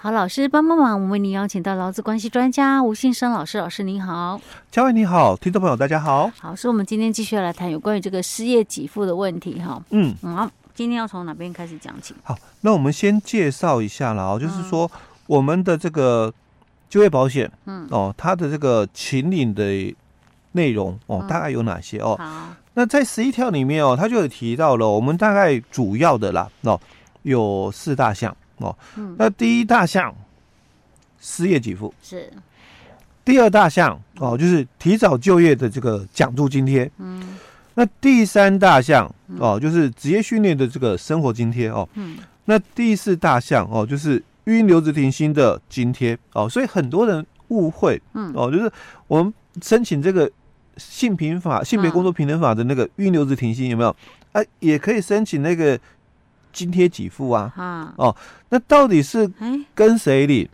好，老师帮帮忙，我们为您邀请到劳资关系专家吴信生老师，老师您好，嘉惠你好，听众朋友大家好，好，所以我们今天继续要来谈有关于这个失业给付的问题哈，嗯，好，今天要从哪边开始讲起？好，那我们先介绍一下了哦，就是说我们的这个就业保险，嗯，哦，它的这个请领的内容哦，大概有哪些哦？好，那在十一条里面哦，它就有提到了，我们大概主要的啦，哦，有四大项。哦，那第一大项失业给付是，第二大项哦，就是提早就业的这个奖助津贴。嗯，那第三大项哦，就是职业训练的这个生活津贴哦。嗯，那第四大项哦，就是育婴留职停薪的津贴哦。所以很多人误会，嗯，哦，就是我们申请这个性平法、性别工作平等法的那个育婴留职停薪有没有？啊，也可以申请那个。津贴给付啊，啊哦，那到底是跟谁领？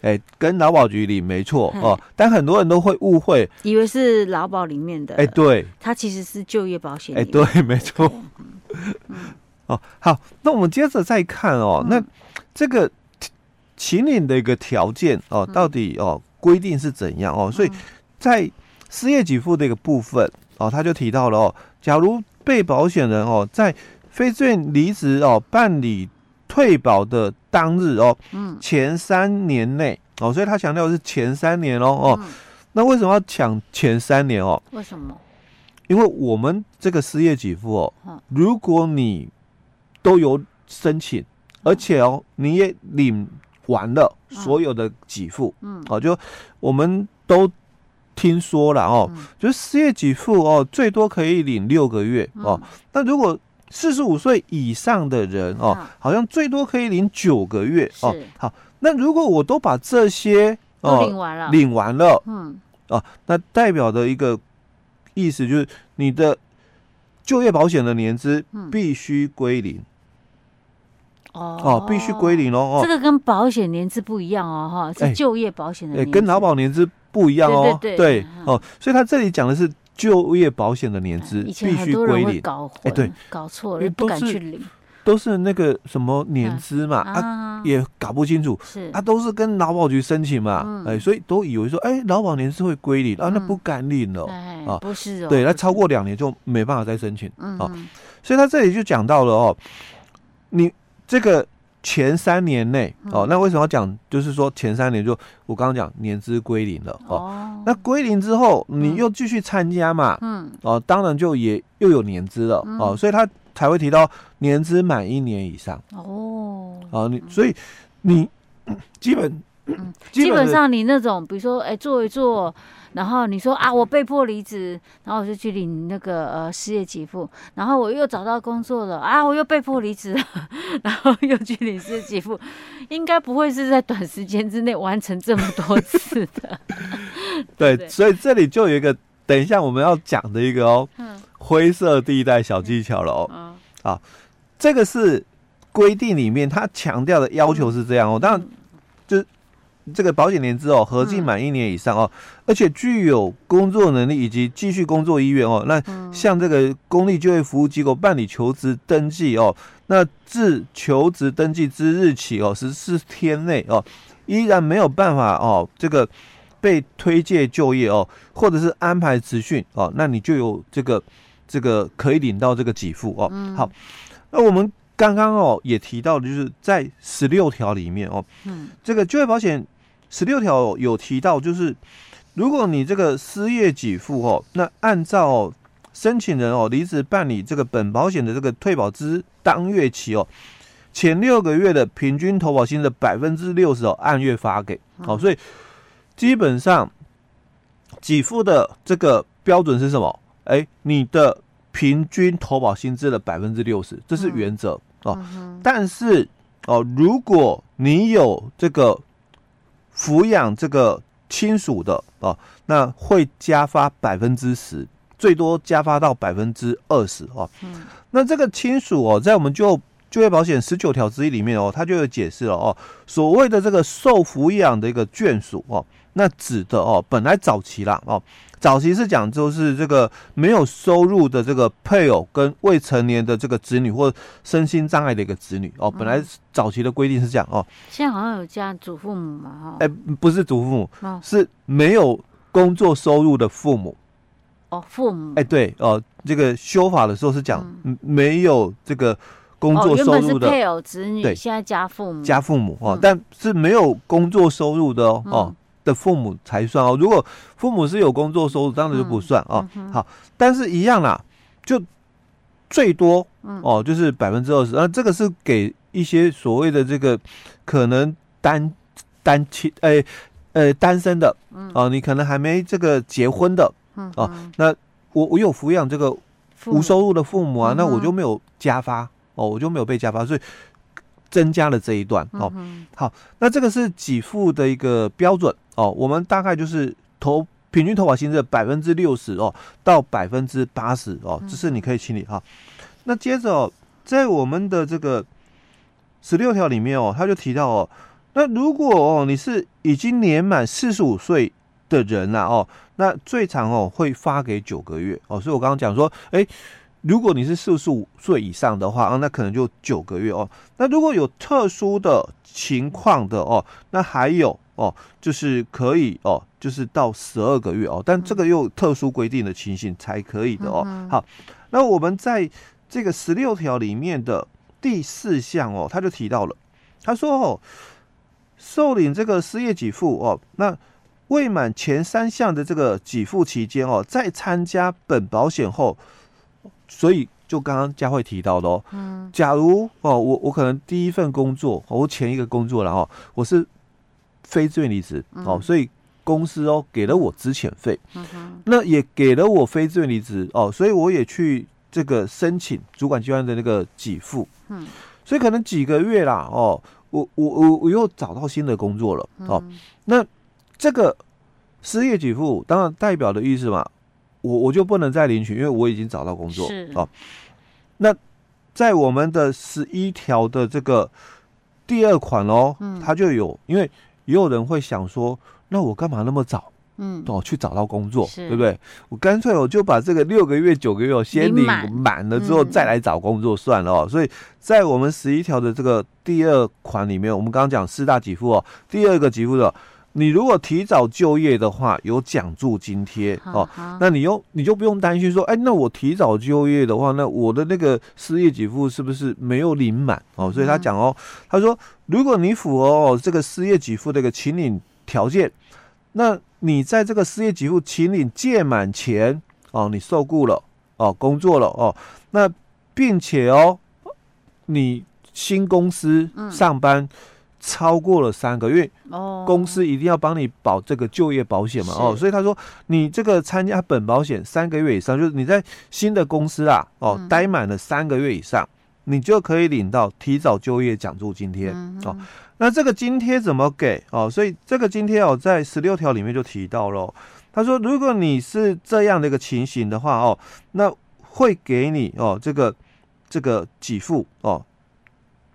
哎、欸，跟劳保局领没错。哦，但很多人都会误会，以为是劳保里面的。哎、欸，对，它其实是就业保险。哎、欸，对，没错。嗯、哦，好，那我们接着再看哦，嗯、那这个秦岭的一个条件哦，到底哦规定是怎样？哦？所以在失业给付的一个部分哦，他就提到了哦，假如被保险人哦在非自愿离职哦，办理退保的当日哦，嗯，前三年内哦，所以他强调是前三年哦哦，那为什么要抢前三年哦？为什么？因为我们这个失业给付哦，如果你都有申请，而且哦你也领完了所有的给付，嗯，哦，就我们都听说了哦，就是失业给付哦，最多可以领六个月哦，那如果四十五岁以上的人哦，好像最多可以领九个月哦。好，那如果我都把这些哦领完了，领完了，嗯，哦，那代表的一个意思就是你的就业保险的年资必须归零。哦哦，必须归零哦。这个跟保险年资不一样哦，哈，是就业保险的，哎，跟劳保年资不一样哦对。对哦，所以他这里讲的是。就业保险的年资必须归零，搞混，哎，对，搞错了，不敢去领，都是那个什么年资嘛，啊，也搞不清楚，是。啊，都是跟劳保局申请嘛，哎，所以都以为说，哎，劳保年资会归零啊，那不敢领了啊，不是哦，对，那超过两年就没办法再申请啊，所以他这里就讲到了哦，你这个。前三年内哦，那为什么要讲？就是说前三年就我刚刚讲年资归零了哦。那归零之后，你又继续参加嘛？嗯哦，当然就也又有年资了哦，所以他才会提到年资满一年以上哦。哦，你所以你 基本基本上你那种，比如说哎，做一做。然后你说啊，我被迫离职，然后我就去领那个呃失业给付，然后我又找到工作了啊，我又被迫离职了，然后又去领失业给付，应该不会是在短时间之内完成这么多次的。对，对，所以这里就有一个等一下我们要讲的一个哦，嗯、灰色地带小技巧了哦。嗯、啊，这个是规定里面他强调的要求是这样哦，当然就。这个保险年资哦，合计满一年以上哦，而且具有工作能力以及继续工作意愿哦，那向这个公立就业服务机构办理求职登记哦，那自求职登记之日起哦，十四天内哦，依然没有办法哦，这个被推介就业哦，或者是安排职训哦，那你就有这个这个可以领到这个给付哦。好，那我们刚刚哦也提到的就是在十六条里面哦，嗯，这个就业保险。十六条有提到，就是如果你这个失业给付哦，那按照申请人哦离职办理这个本保险的这个退保之当月起哦，前六个月的平均投保薪的百分之六十哦按月发给哦，所以基本上给付的这个标准是什么？哎，你的平均投保薪资的百分之六十，这是原则哦。但是哦，如果你有这个抚养这个亲属的哦，那会加发百分之十，最多加发到百分之二十哦。嗯，那这个亲属哦，在我们就就业保险十九条之一里面哦，它就有解释了哦，所谓的这个受抚养的一个眷属哦，那指的哦，本来早期啦哦。早期是讲就是这个没有收入的这个配偶跟未成年的这个子女或身心障碍的一个子女哦，本来早期的规定是这样哦。现在好像有加祖父母嘛哈？哎，不是祖父母，是没有工作收入的父母。哦，父母。哎，对哦，这个修法的时候是讲没有这个工作收入的配偶子女，对，现在加父母，加父母哦，但是没有工作收入的哦哦。的父母才算哦，如果父母是有工作收入，当然就不算哦。嗯、好，但是一样啦，就最多哦，就是百分之二十。那这个是给一些所谓的这个可能单单亲诶呃单身的哦，你可能还没这个结婚的哦。那我我有抚养这个无收入的父母啊，那我就没有加发哦，我就没有被加发，所以。增加了这一段哦，好，那这个是给付的一个标准哦，我们大概就是投平均投保薪资的百分之六十哦，到百分之八十哦，这是你可以清理哈。那接着哦，在我们的这个十六条里面哦，他就提到哦，那如果哦你是已经年满四十五岁的人了哦，那最长哦会发给九个月哦，所以我刚刚讲说，哎。如果你是四十五岁以上的话啊，那可能就九个月哦。那如果有特殊的情况的哦，那还有哦，就是可以哦，就是到十二个月哦。但这个又特殊规定的情形才可以的哦。好，那我们在这个十六条里面的第四项哦，他就提到了，他说哦，受领这个失业给付哦，那未满前三项的这个给付期间哦，在参加本保险后。所以，就刚刚佳慧提到的哦，嗯，假如哦，我我可能第一份工作，我前一个工作然后我是非自愿离职哦，所以公司哦给了我资遣费，嗯，那也给了我非自愿离职哦，所以我也去这个申请主管机关的那个给付，嗯，所以可能几个月啦哦，我我我我又找到新的工作了哦，那这个失业给付当然代表的意思嘛。我我就不能再领取，因为我已经找到工作是。哦。那在我们的十一条的这个第二款哦，嗯，它就有，因为也有人会想说，那我干嘛那么早，嗯，哦，去找到工作，对不对？我干脆我就把这个六个月、九个月先领满了之后再来找工作算了哦。嗯，所以在我们十一条的这个第二款里面，我们刚刚讲四大给付哦，第二个给付的。你如果提早就业的话，有奖助津贴哦，那你又你就不用担心说，哎，那我提早就业的话，那我的那个失业给付是不是没有领满哦？所以他讲哦，他说，如果你符合哦这个失业给付的一个请领条件，那你在这个失业给付请领届满前哦，你受雇了哦，工作了哦，那并且哦，你新公司上班。超过了三个月，哦，公司一定要帮你保这个就业保险嘛，哦，所以他说你这个参加本保险三个月以上，就是你在新的公司啊，哦，待满了三个月以上，你就可以领到提早就业奖助津贴，哦，那这个津贴怎么给？哦，所以这个津贴哦，在十六条里面就提到了，他说如果你是这样的一个情形的话，哦，那会给你哦这个这个给付哦。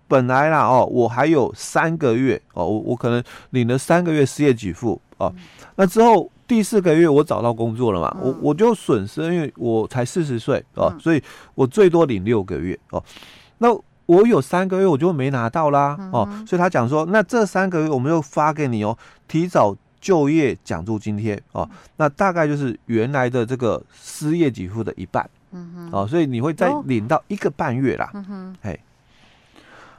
本来啦哦，我还有三个月哦，我我可能领了三个月失业给付哦，那之后第四个月我找到工作了嘛，我我就损失，因为我才四十岁哦，所以我最多领六个月哦。那我有三个月我就没拿到啦哦，所以他讲说，那这三个月我们就发给你哦，提早就业奖助津贴哦，那大概就是原来的这个失业给付的一半，嗯哦，所以你会再领到一个半月啦，嗯哼，哎。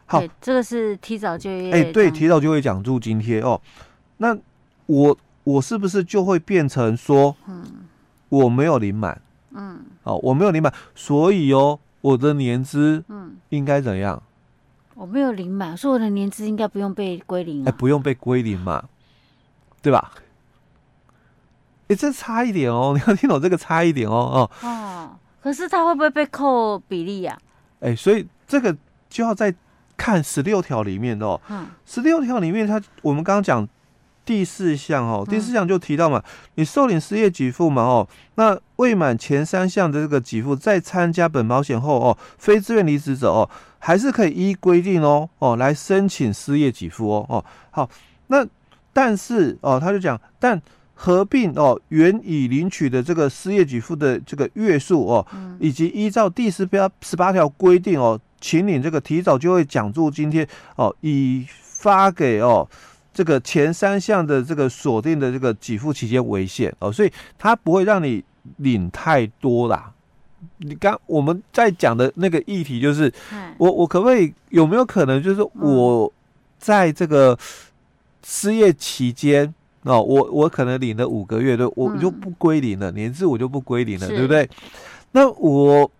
好，这个是提早就业。哎、欸，对，提早就业奖助津贴哦。那我我是不是就会变成说，嗯，我没有领满，嗯，哦，我没有领满，所以哦，我的年资，嗯，应该怎样？我没有领满，所以我的年资应该不用被归零，哎、欸，不用被归零嘛，对吧？哎、欸，这差一点哦，你要听懂这个差一点哦，哦，哦，可是他会不会被扣比例呀、啊？哎、欸，所以这个就要在。看十六条里面的哦，十六条里面，它我们刚刚讲第四项哦，第四项就提到嘛，你受领失业给付嘛哦，那未满前三项的这个给付，在参加本保险后哦，非自愿离职者哦，还是可以依规定哦哦来申请失业给付哦哦好，那但是哦他就讲，但合并哦原已领取的这个失业给付的这个月数哦，嗯、以及依照第十八十八条规定哦，请领这个提早就业奖助津贴哦，以发给哦这个前三项的这个锁定的这个给付期间为限哦，所以他不会让你领太多啦。你刚我们在讲的那个议题就是，我我可不可以有没有可能就是我在这个失业期间哦，我我可能领了五个月的，我就不归零了，年资我就不归零了，对不对？那我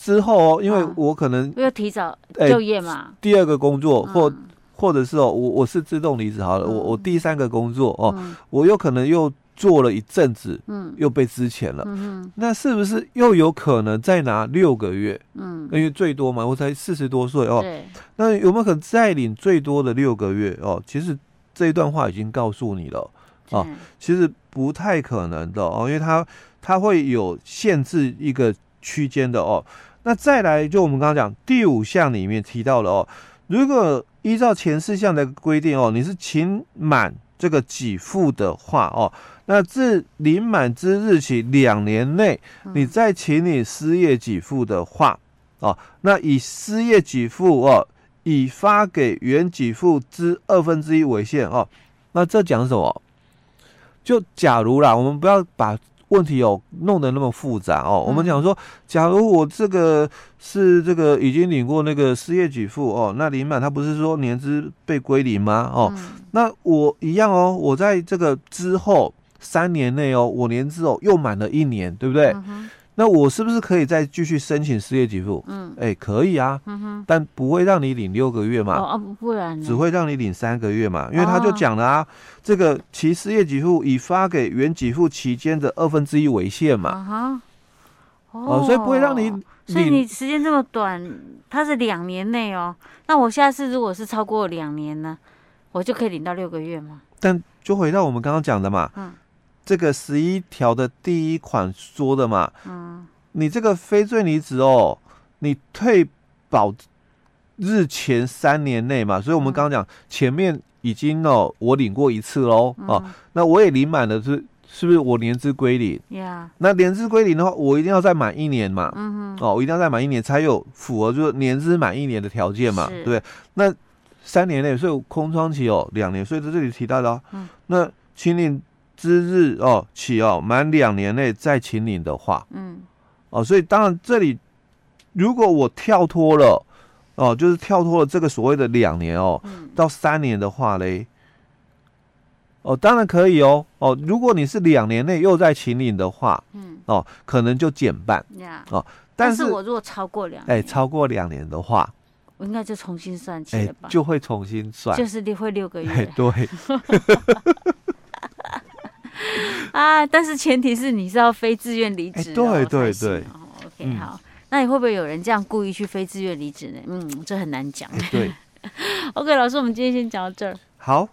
之后哦，因为我可能要提早就业嘛，第二个工作或或者是哦，我我是自动离职好了，我我第三个工作哦，我有可能又。做了一阵子，嗯，又被资遣了，嗯，那是不是又有可能再拿六个月？嗯，因为最多嘛，我才四十多岁哦，对，那有没有可能再领最多的六个月哦？其实这一段话已经告诉你了，哦，其实不太可能的哦，因为它它会有限制一个区间的哦。那再来，就我们刚刚讲第五项里面提到了哦，如果依照前四项的规定哦，你是请满这个给付的话哦。那自领满之日起两年内，你再请你失业给付的话，哦，那以失业给付哦，以发给原给付之二分之一为限哦。那这讲什么？就假如啦，我们不要把问题哦弄得那么复杂哦。我们讲说，假如我这个是这个已经领过那个失业给付哦，那领满他不是说年资被归零吗？哦，那我一样哦，我在这个之后。三年内哦，我年资哦又满了一年，对不对？嗯、那我是不是可以再继续申请失业给付？嗯，哎、欸，可以啊，嗯、但不会让你领六个月嘛，哦，啊不然只会让你领三个月嘛，因为他就讲了啊，哦、这个其失业给付以发给原给付期间的二分之一为限嘛，啊、哦，哦，所以不会让你，所以你时间这么短，它是两年内哦，那我下次如果是超过两年呢，我就可以领到六个月吗？但就回到我们刚刚讲的嘛，嗯。这个十一条的第一款说的嘛，嗯，你这个非罪离职哦，你退保日前三年内嘛，所以我们刚刚讲前面已经哦，我领过一次喽，哦，那我也领满了，是是不是我年资归零？呀，那年资归零的话，我一定要再满一年嘛，嗯哼，哦，我一定要再满一年才有符合就是年资满一年的条件嘛，对不对？那三年内，所以空窗期哦两年，所以在这里提到的，嗯，那请领。之日哦起哦满两年内再请领的话，嗯，哦，所以当然这里如果我跳脱了哦，就是跳脱了这个所谓的两年哦，嗯、到三年的话嘞，哦，当然可以哦，哦，如果你是两年内又在请领的话，嗯，哦，可能就减半，呀，哦，但是，我如果超过两年，哎，超过两年的话，我应该就重新算起就会重新算，就是你会六个月，哎，对。啊！但是前提是你是要非自愿离职，欸，对对对。哦，OK，嗯，好。那你会不会有人这样故意去非自愿离职呢？嗯，这很难讲。欸，对。OK，老师，我们今天先讲到这儿。好。